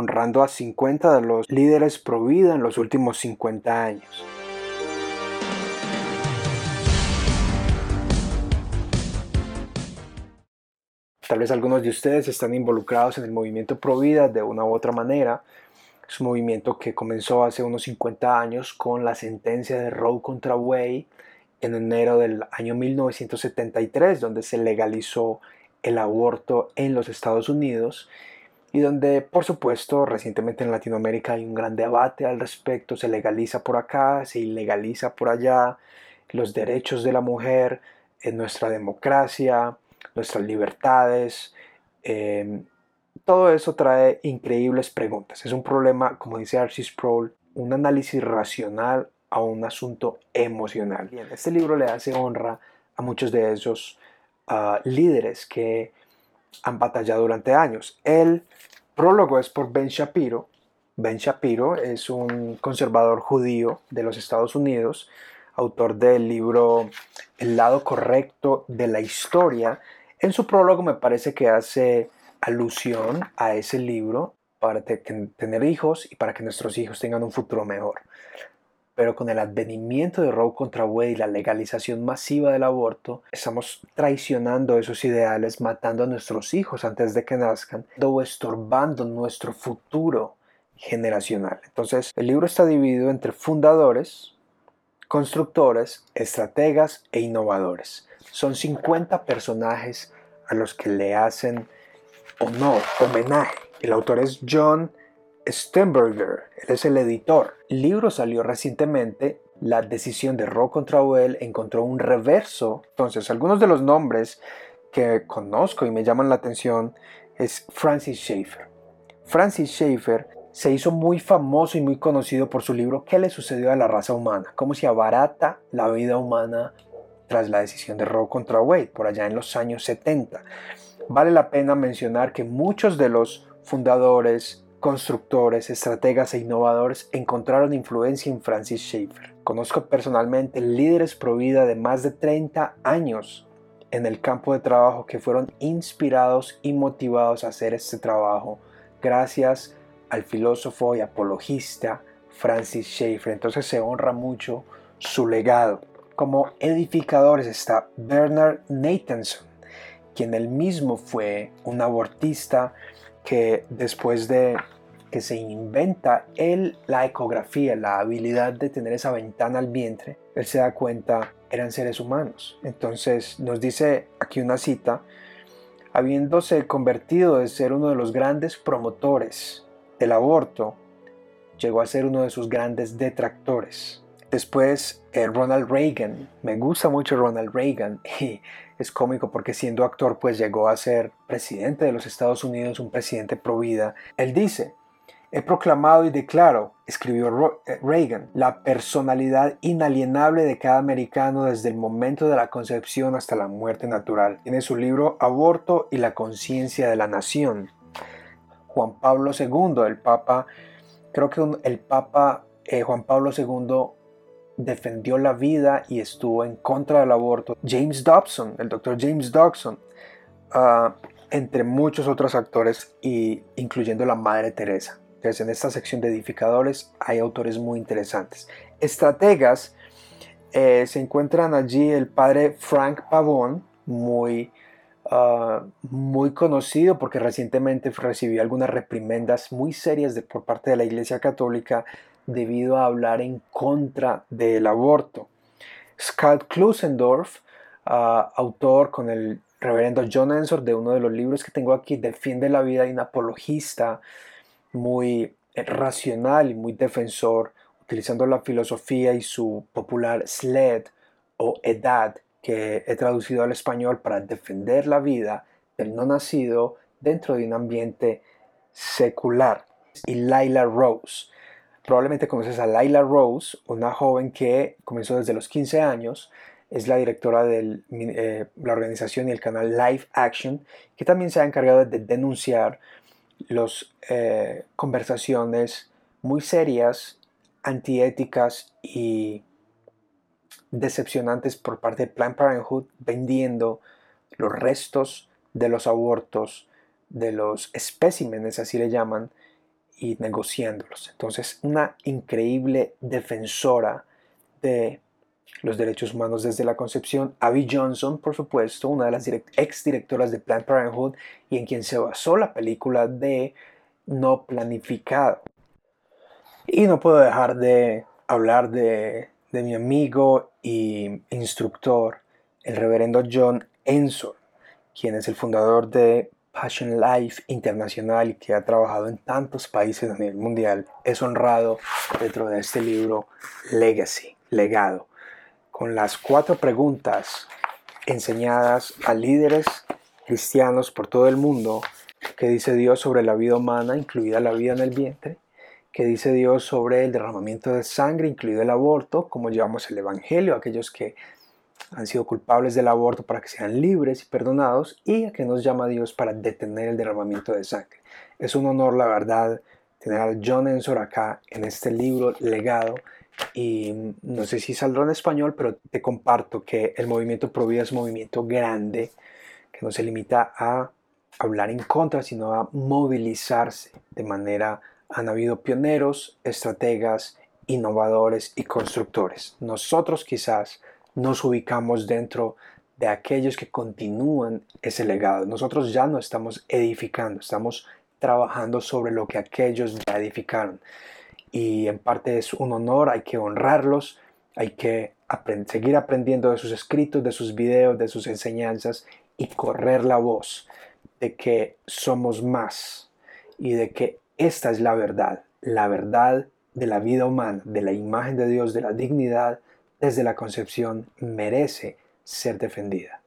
honrando a 50 de los líderes pro vida en los últimos 50 años. Tal vez algunos de ustedes están involucrados en el movimiento pro vida de una u otra manera. Es un movimiento que comenzó hace unos 50 años con la sentencia de Roe contra Wade en enero del año 1973, donde se legalizó el aborto en los Estados Unidos y donde, por supuesto, recientemente en Latinoamérica hay un gran debate al respecto, se legaliza por acá, se ilegaliza por allá, los derechos de la mujer en nuestra democracia, nuestras libertades. Em, todo eso trae increíbles preguntas. Es un problema, como dice Archie Sproul, un análisis racional a un asunto emocional. Bien, este libro le hace honra a muchos de esos ah, líderes que han batallado durante años. El prólogo es por Ben Shapiro. Ben Shapiro es un conservador judío de los Estados Unidos, autor del libro El lado correcto de la historia, en su prólogo me parece que hace alusión a ese libro para tener hijos y para que nuestros hijos tengan un futuro mejor. Pero con el advenimiento de Roe contra Wade y la legalización masiva del aborto, estamos traicionando esos ideales, matando a nuestros hijos antes de que nazcan, o estorbando nuestro futuro generacional. Entonces, el libro está dividido entre fundadores, constructores, estrategas e innovadores. Son 50 personajes a los que le hacen honor, homenaje. El autor es John Stenberger, él es el editor. El libro salió recientemente, la decisión de Roe contra Well encontró un reverso. Entonces, algunos de los nombres que conozco y me llaman la atención es Francis Schaeffer. Francis Schaeffer se hizo muy famoso y muy conocido por su libro ¿Qué le sucedió a la raza humana? Cómo se abarata la vida humana tras la decisión de Roe contra Wade, por allá en los años 70. Vale la pena mencionar que muchos de los fundadores, constructores, estrategas e innovadores encontraron influencia en Francis Schaeffer. Conozco personalmente líderes pro vida de más de 30 años en el campo de trabajo que fueron inspirados y motivados a hacer este trabajo gracias al filósofo y apologista Francis Schaeffer. Entonces se honra mucho su legado. Como edificadores está Bernard Nathanson, quien él mismo fue un abortista que después de que se inventa él la ecografía, la habilidad de tener esa ventana al vientre, él se da cuenta eran seres humanos. Entonces nos dice aquí una cita, habiéndose convertido de ser uno de los grandes promotores del aborto, llegó a ser uno de sus grandes detractores. Después eh, Ronald Reagan, me gusta mucho Ronald Reagan y es cómico porque siendo actor pues llegó a ser presidente de los Estados Unidos, un presidente pro vida. Él dice, he proclamado y declaro, escribió eh, Reagan, la personalidad inalienable de cada americano desde el momento de la concepción hasta la muerte natural. Tiene su libro Aborto y la conciencia de la nación. Juan Pablo II, el Papa, creo que el Papa eh, Juan Pablo II defendió la vida y estuvo en contra del aborto. James Dobson, el doctor James Dobson, ah, entre muchos otros actores, y incluyendo la Madre Teresa. Entonces, en esta sección de edificadores hay autores muy interesantes. Estrategas, eh, se encuentran allí el padre Frank Pavón, muy, ah, muy conocido porque recientemente recibió algunas reprimendas muy serias por parte de la Iglesia Católica debido a hablar en contra del aborto. Scott Klusendorf, ah, autor con el reverendo John Ensor de uno de los libros que tengo aquí, defiende la vida y un apologista muy racional y muy defensor, utilizando la filosofía y su popular SLED o edad, que he traducido al español para defender la vida del no nacido dentro de un ambiente secular. Y Laila Rose, Probablemente conoces a Laila Rose, una joven que comenzó desde los 15 años, es la directora de eh, la organización y el canal Live Action, que también se ha encargado de denunciar las eh, conversaciones muy serias, antiéticas y decepcionantes por parte de Planned Parenthood vendiendo los restos de los abortos, de los especímenes, así le llaman, y negociándolos. Entonces, una increíble defensora de los derechos humanos desde la concepción. Abby Johnson, por supuesto, una de las ex directoras de Planned Parenthood y en quien se basó la película de No Planificado. Y no puedo dejar de hablar de, de mi amigo y instructor, el reverendo John Ensor, quien es el fundador de Passion Life Internacional que ha trabajado en tantos países a nivel mundial, es honrado dentro de este libro Legacy, legado, con las cuatro preguntas enseñadas a líderes cristianos por todo el mundo que dice Dios sobre la vida humana, incluida la vida en el vientre, que dice Dios sobre el derramamiento de sangre, incluido el aborto, como llevamos el Evangelio, aquellos que han sido culpables del aborto para que sean libres y perdonados y a que nos llama Dios para detener el derramamiento de sangre. Es un honor, la verdad, tener a John Ensor acá en este libro legado y no sé si saldrá en español, pero te comparto que el movimiento Pro Vida es un movimiento grande que no se limita a hablar en contra, sino a movilizarse de manera han habido pioneros, estrategas, innovadores y constructores. Nosotros quizás nos ubicamos dentro de aquellos que continúan ese legado. Nosotros ya no estamos edificando, estamos trabajando sobre lo que aquellos ya edificaron. Y en parte es un honor, hay que honrarlos, hay que seguir aprendiendo de sus escritos, de sus videos, de sus enseñanzas y correr la voz de que somos más y de que esta es la verdad, la verdad de la vida humana, de la imagen de Dios, de la dignidad desde la concepción merece ser defendida.